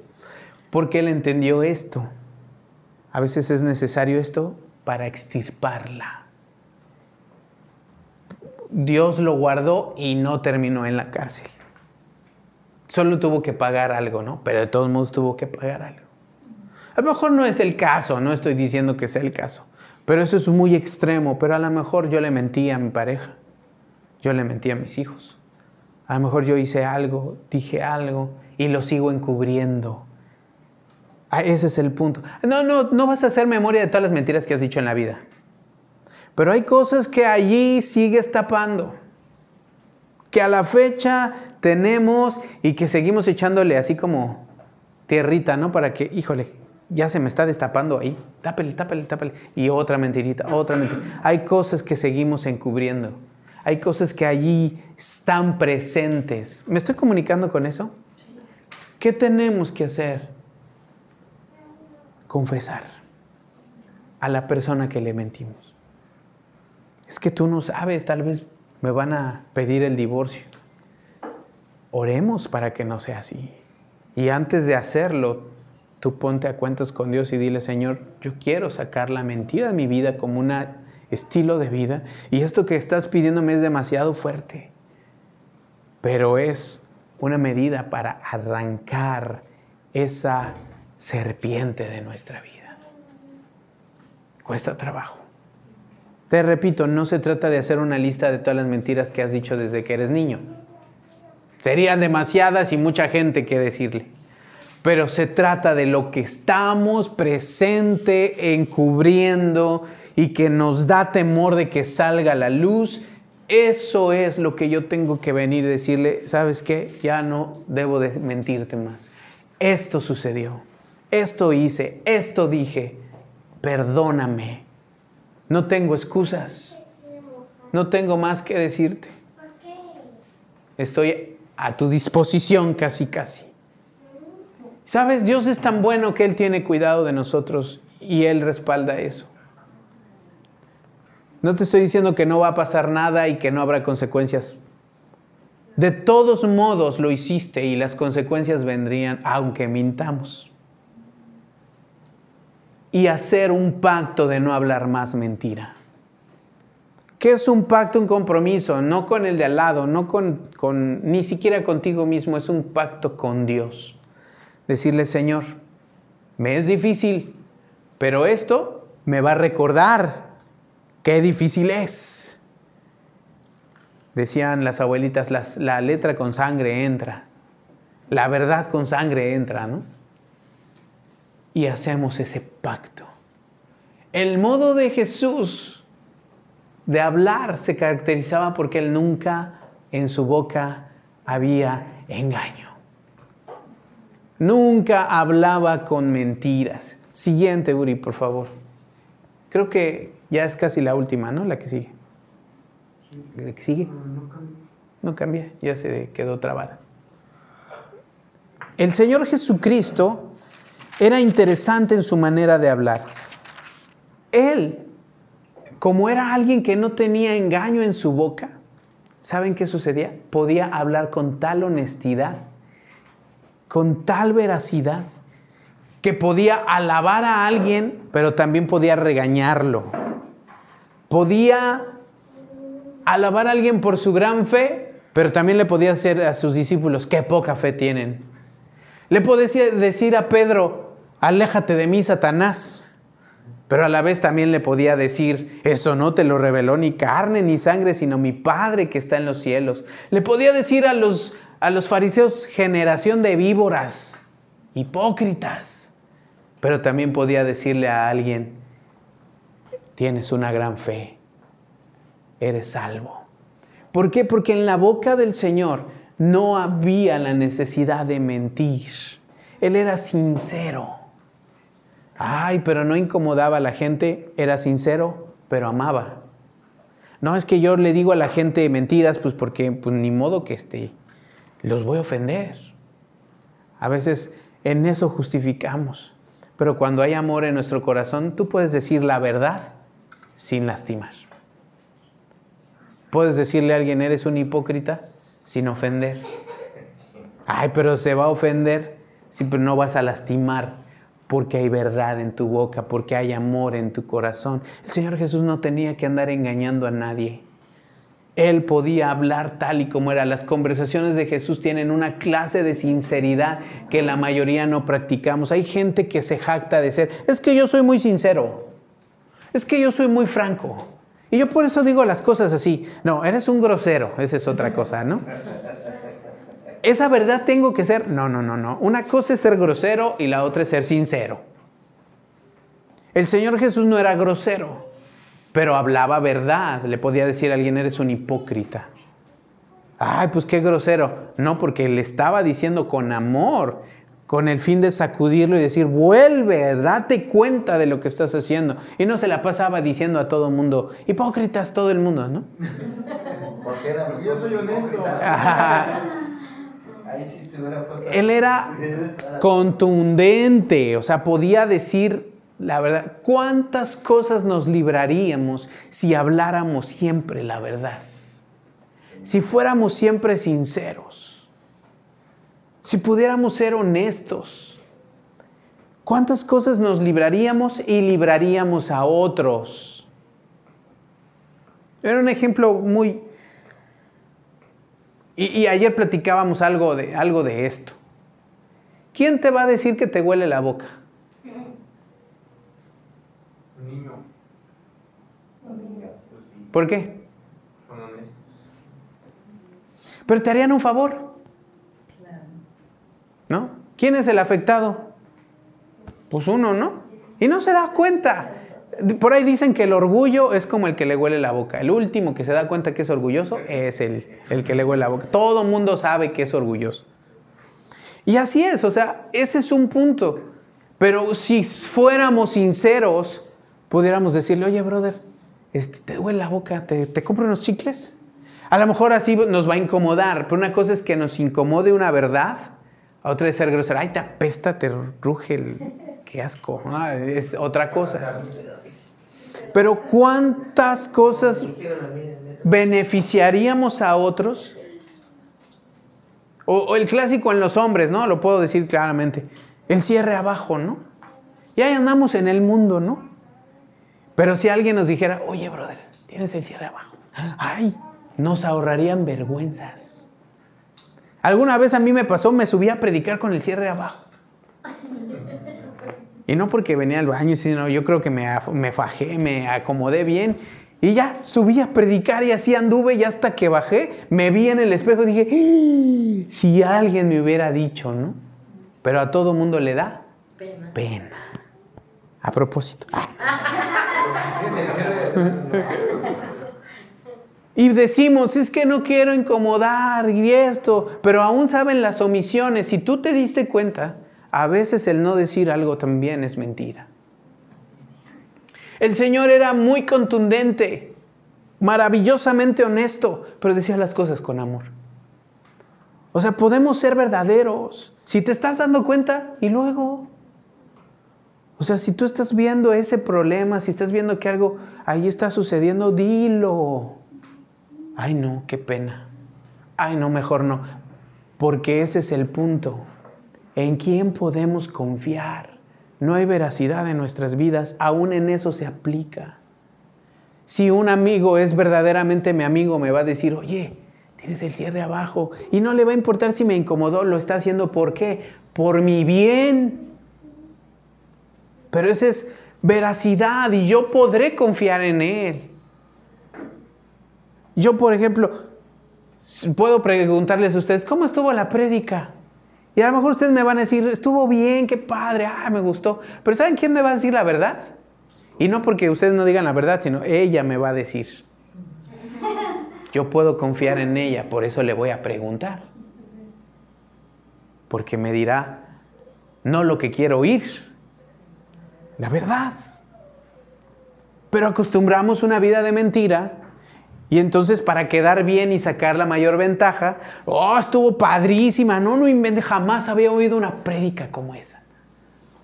Porque él entendió esto. A veces es necesario esto para extirparla. Dios lo guardó y no terminó en la cárcel. Solo tuvo que pagar algo, ¿no? Pero de todos modos tuvo que pagar algo. A lo mejor no es el caso, no estoy diciendo que sea el caso. Pero eso es muy extremo, pero a lo mejor yo le mentí a mi pareja, yo le mentí a mis hijos. A lo mejor yo hice algo, dije algo y lo sigo encubriendo. Ah, ese es el punto. No, no, no vas a hacer memoria de todas las mentiras que has dicho en la vida. Pero hay cosas que allí sigues tapando. Que a la fecha tenemos y que seguimos echándole así como tierrita, ¿no? Para que, híjole, ya se me está destapando ahí. Tápale, tápale, tápale. Y otra mentirita, otra mentira. Hay cosas que seguimos encubriendo. Hay cosas que allí están presentes. ¿Me estoy comunicando con eso? ¿Qué tenemos que hacer? Confesar a la persona que le mentimos. Es que tú no sabes, tal vez me van a pedir el divorcio. Oremos para que no sea así. Y antes de hacerlo, Tú ponte a cuentas con Dios y dile, Señor, yo quiero sacar la mentira de mi vida como un estilo de vida y esto que estás pidiéndome es demasiado fuerte, pero es una medida para arrancar esa serpiente de nuestra vida. Cuesta trabajo. Te repito, no se trata de hacer una lista de todas las mentiras que has dicho desde que eres niño. Serían demasiadas y mucha gente que decirle pero se trata de lo que estamos presente encubriendo y que nos da temor de que salga la luz. Eso es lo que yo tengo que venir y decirle, ¿sabes qué? Ya no debo de mentirte más. Esto sucedió, esto hice, esto dije, perdóname. No tengo excusas, no tengo más que decirte. Estoy a tu disposición casi, casi. Sabes, Dios es tan bueno que Él tiene cuidado de nosotros y Él respalda eso. No te estoy diciendo que no va a pasar nada y que no habrá consecuencias. De todos modos lo hiciste y las consecuencias vendrían aunque mintamos. Y hacer un pacto de no hablar más mentira. ¿Qué es un pacto, un compromiso? No con el de al lado, no con, con, ni siquiera contigo mismo, es un pacto con Dios. Decirle, Señor, me es difícil, pero esto me va a recordar qué difícil es. Decían las abuelitas, la letra con sangre entra, la verdad con sangre entra, ¿no? Y hacemos ese pacto. El modo de Jesús de hablar se caracterizaba porque él nunca en su boca había engaño. Nunca hablaba con mentiras. Siguiente, Uri, por favor. Creo que ya es casi la última, ¿no? La que sigue. ¿La que sigue? No cambia, ya se quedó trabada. El Señor Jesucristo era interesante en su manera de hablar. Él como era alguien que no tenía engaño en su boca, ¿saben qué sucedía? Podía hablar con tal honestidad, con tal veracidad, que podía alabar a alguien, pero también podía regañarlo. Podía alabar a alguien por su gran fe, pero también le podía decir a sus discípulos, qué poca fe tienen. Le podía decir a Pedro, aléjate de mí, Satanás. Pero a la vez también le podía decir, eso no te lo reveló ni carne ni sangre, sino mi Padre que está en los cielos. Le podía decir a los, a los fariseos, generación de víboras, hipócritas. Pero también podía decirle a alguien, tienes una gran fe, eres salvo. ¿Por qué? Porque en la boca del Señor no había la necesidad de mentir. Él era sincero. Ay, pero no incomodaba a la gente, era sincero, pero amaba. No es que yo le digo a la gente mentiras, pues porque pues, ni modo que esté, los voy a ofender. A veces en eso justificamos. Pero cuando hay amor en nuestro corazón, tú puedes decir la verdad sin lastimar. Puedes decirle a alguien, eres un hipócrita, sin ofender. Ay, pero se va a ofender. Sí, pero no vas a lastimar porque hay verdad en tu boca, porque hay amor en tu corazón. El Señor Jesús no tenía que andar engañando a nadie. Él podía hablar tal y como era. Las conversaciones de Jesús tienen una clase de sinceridad que la mayoría no practicamos. Hay gente que se jacta de ser, es que yo soy muy sincero, es que yo soy muy franco. Y yo por eso digo las cosas así. No, eres un grosero, esa es otra cosa, ¿no? Esa verdad tengo que ser. No, no, no, no. Una cosa es ser grosero y la otra es ser sincero. El Señor Jesús no era grosero, pero hablaba verdad. Le podía decir a alguien, eres un hipócrita. Ay, pues qué grosero. No, porque le estaba diciendo con amor, con el fin de sacudirlo y decir, vuelve, date cuenta de lo que estás haciendo. Y no se la pasaba diciendo a todo el mundo, hipócritas todo el mundo, ¿no? Porque yo soy honesto. Él era contundente, o sea, podía decir la verdad. ¿Cuántas cosas nos libraríamos si habláramos siempre la verdad? Si fuéramos siempre sinceros. Si pudiéramos ser honestos. ¿Cuántas cosas nos libraríamos y libraríamos a otros? Era un ejemplo muy, y, ayer platicábamos algo de, algo de esto. ¿Quién te va a decir que te huele la boca? Un niño. ¿Por qué? Son honestos. Pero te harían un favor. ¿No? ¿Quién es el afectado? Pues uno, ¿no? Y no se da cuenta. Por ahí dicen que el orgullo es como el que le huele la boca. El último que se da cuenta que es orgulloso es el, el que le huele la boca. Todo mundo sabe que es orgulloso. Y así es, o sea, ese es un punto. Pero si fuéramos sinceros, pudiéramos decirle, oye, brother, este, ¿te duele la boca? ¿Te, ¿Te compro unos chicles? A lo mejor así nos va a incomodar, pero una cosa es que nos incomode una verdad, a otra es ser grosera. Ay, te apesta, te ruge el... ¡Qué asco! Ah, es otra cosa. Pero ¿cuántas cosas beneficiaríamos a otros? O, o, el clásico en los hombres, ¿no? Lo puedo decir claramente. El cierre abajo, ¿no? Y ahí andamos en el mundo, ¿no? Pero si alguien nos dijera, oye, brother, tienes el cierre abajo. Ay, nos ahorrarían vergüenzas. Alguna vez a mí me pasó, me subí a predicar con el cierre abajo. Y no porque venía al baño, sino yo creo que me, me fajé, me acomodé bien. Y ya subí a predicar y así anduve y hasta que bajé me vi en el espejo y dije, ¡Ah! si alguien me hubiera dicho, ¿no? Pero a todo mundo le da pena. pena. A propósito. Y decimos, es que no quiero incomodar y esto, pero aún saben las omisiones. Si tú te diste cuenta, a veces el no decir algo también es mentira. El Señor era muy contundente, maravillosamente honesto, pero decía las cosas con amor. O sea, podemos ser verdaderos. Si te estás dando cuenta y luego... O sea, si tú estás viendo ese problema, si estás viendo que algo ahí está sucediendo, dilo. Ay, no, qué pena. Ay, no, mejor no. Porque ese es el punto. ¿En quién podemos confiar? No hay veracidad en nuestras vidas, aún en eso se aplica. Si un amigo es verdaderamente mi amigo, me va a decir, oye, tienes el cierre abajo. Y no le va a importar si me incomodó, lo está haciendo por qué? Por mi bien. Pero esa es veracidad y yo podré confiar en él. Yo, por ejemplo, puedo preguntarles a ustedes, ¿cómo estuvo la prédica? Y a lo mejor ustedes me van a decir, estuvo bien, qué padre, ah, me gustó. Pero ¿saben quién me va a decir la verdad? Y no porque ustedes no digan la verdad, sino ella me va a decir. Yo puedo confiar en ella, por eso le voy a preguntar. Porque me dirá, no lo que quiero oír, la verdad. Pero acostumbramos una vida de mentira y entonces para quedar bien y sacar la mayor ventaja, oh, estuvo padrísima, no, no invente, jamás había oído una prédica como esa.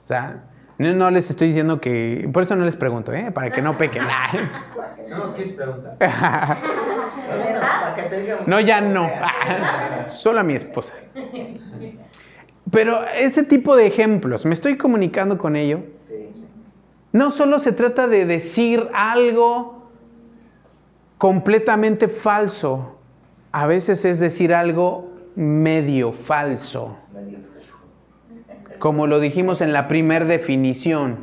O sea, no, les estoy diciendo que, por eso no les pregunto, ¿eh? para que no pequen. no nos quieres preguntar. no, ya no. Solo a mi esposa. Pero ese tipo de ejemplos, me estoy comunicando con ello. No solo se trata de decir algo completamente falso. A veces es decir algo medio falso. Como lo dijimos en la primera definición.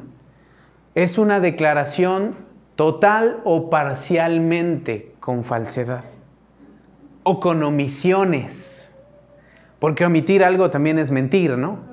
Es una declaración total o parcialmente con falsedad. O con omisiones. Porque omitir algo también es mentir, ¿no?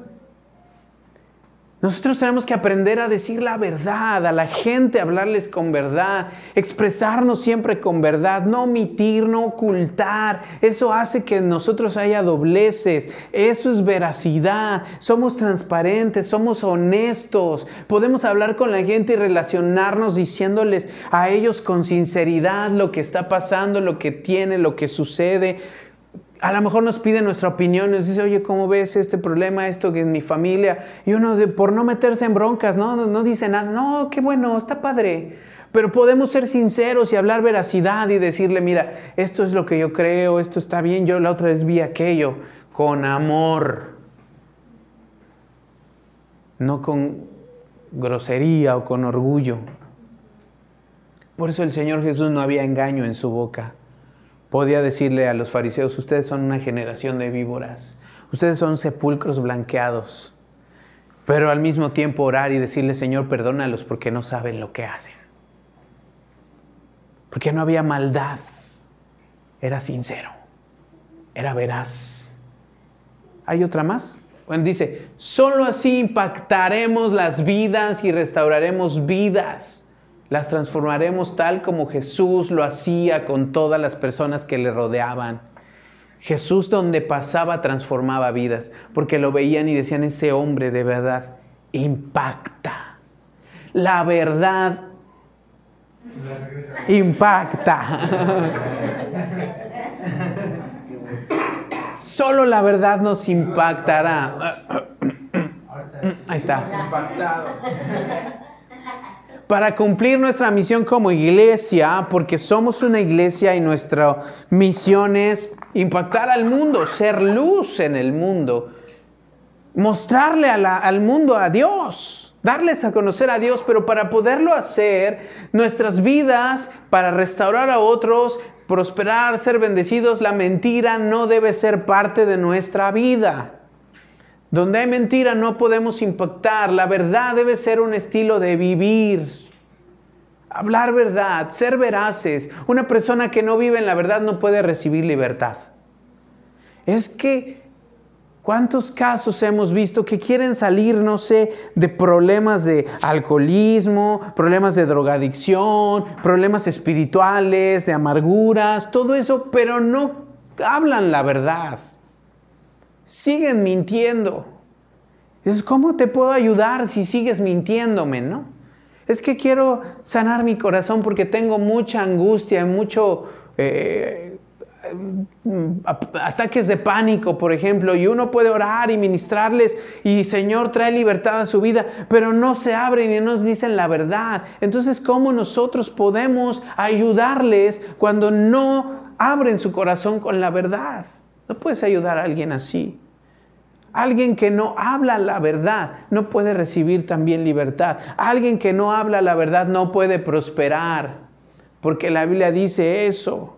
Nosotros tenemos que aprender a decir la verdad, a la gente hablarles con verdad, expresarnos siempre con verdad, no omitir, no ocultar. Eso hace que en nosotros haya dobleces. Eso es veracidad. Somos transparentes, somos honestos. Podemos hablar con la gente y relacionarnos diciéndoles a ellos con sinceridad lo que está pasando, lo que tiene, lo que sucede a lo mejor nos pide nuestra opinión, nos dice, oye, ¿cómo ves este problema, esto que es mi familia? Y uno, por no meterse en broncas, no, no, dice nada, no, qué bueno, está padre. Pero podemos ser sinceros y hablar veracidad y decirle, mira, esto es lo que yo creo, esto está bien, yo la otra vez vi aquello, con amor, no con grosería o con orgullo. Por eso el Señor Jesús no había engaño en su boca podía decirle a los fariseos, ustedes son una generación de víboras, ustedes son sepulcros blanqueados, pero al mismo tiempo orar y decirle, Señor, perdónalos porque no saben lo que hacen. Porque no había maldad, era sincero, era veraz. ¿Hay otra más? Bueno, dice, solo así impactaremos las vidas y restauraremos vidas las transformaremos tal como Jesús lo hacía con todas las personas que le rodeaban. Jesús donde pasaba transformaba vidas, porque lo veían y decían, ese hombre de verdad impacta. La verdad impacta. Solo la verdad nos impactará. Ahí está. Para cumplir nuestra misión como iglesia, porque somos una iglesia y nuestra misión es impactar al mundo, ser luz en el mundo, mostrarle al mundo a Dios, darles a conocer a Dios, pero para poderlo hacer, nuestras vidas, para restaurar a otros, prosperar, ser bendecidos, la mentira no debe ser parte de nuestra vida. Donde hay mentira no podemos impactar. La verdad debe ser un estilo de vivir. Hablar verdad, ser veraces. Una persona que no vive en la verdad no puede recibir libertad. Es que, ¿cuántos casos hemos visto que quieren salir, no sé, de problemas de alcoholismo, problemas de drogadicción, problemas espirituales, de amarguras, todo eso, pero no hablan la verdad? Siguen mintiendo. Entonces, ¿cómo te puedo ayudar si sigues mintiéndome, no? Es que quiero sanar mi corazón porque tengo mucha angustia, mucho eh, ataques de pánico, por ejemplo, y uno puede orar y ministrarles y Señor trae libertad a su vida, pero no se abren y nos dicen la verdad. Entonces, ¿cómo nosotros podemos ayudarles cuando no abren su corazón con la verdad? No puedes ayudar a alguien así. Alguien que no habla la verdad no puede recibir también libertad. Alguien que no habla la verdad no puede prosperar. Porque la Biblia dice eso,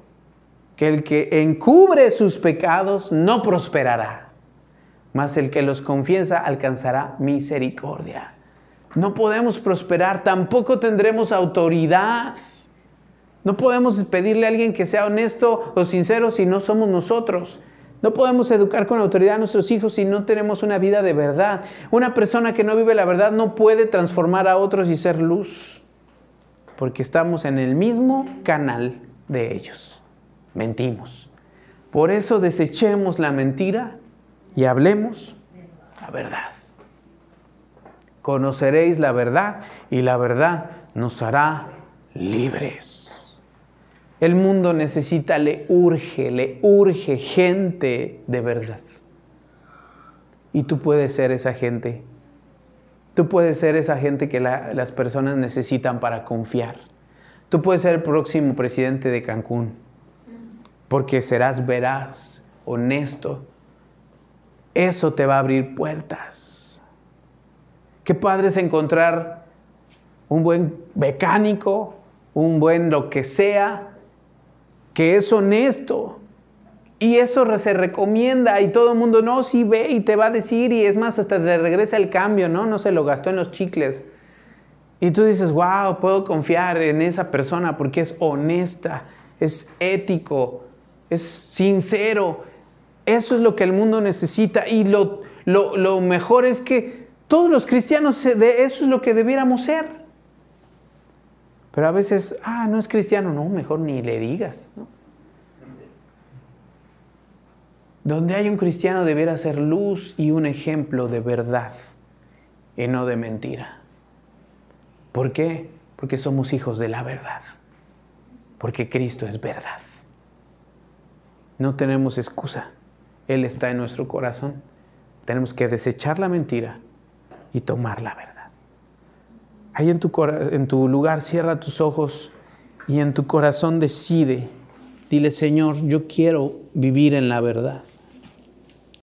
que el que encubre sus pecados no prosperará, mas el que los confiesa alcanzará misericordia. No podemos prosperar, tampoco tendremos autoridad. No podemos pedirle a alguien que sea honesto o sincero si no somos nosotros. No podemos educar con autoridad a nuestros hijos si no tenemos una vida de verdad. Una persona que no vive la verdad no puede transformar a otros y ser luz, porque estamos en el mismo canal de ellos. Mentimos. Por eso desechemos la mentira y hablemos la verdad. Conoceréis la verdad y la verdad nos hará libres. El mundo necesita, le urge, le urge gente de verdad. Y tú puedes ser esa gente. Tú puedes ser esa gente que las personas necesitan para confiar. Tú puedes ser el próximo presidente de Cancún. Porque serás veraz, honesto. Eso te va a abrir puertas. Qué padre es encontrar un buen mecánico, un buen lo que sea, que es honesto. Y eso se recomienda y todo el mundo, no, sí ve y te va a decir y es más, hasta te regresa el cambio, ¿no? No se lo gastó en los chicles. Y tú dices, wow, puedo confiar en esa persona porque es honesta, es ético, es sincero. Eso es lo que el mundo necesita y lo, lo, lo mejor es que todos los cristianos, eso es lo que debiéramos ser. Pero a veces, ah, no es cristiano, no, mejor ni le digas. Donde hay un cristiano debiera ser luz y un ejemplo de verdad y no de mentira. ¿Por qué? Porque somos hijos de la verdad. Porque Cristo es verdad. No tenemos excusa. Él está en nuestro corazón. Tenemos que desechar la mentira y tomar la verdad. Ahí en tu, en tu lugar cierra tus ojos y en tu corazón decide. Dile, Señor, yo quiero vivir en la verdad.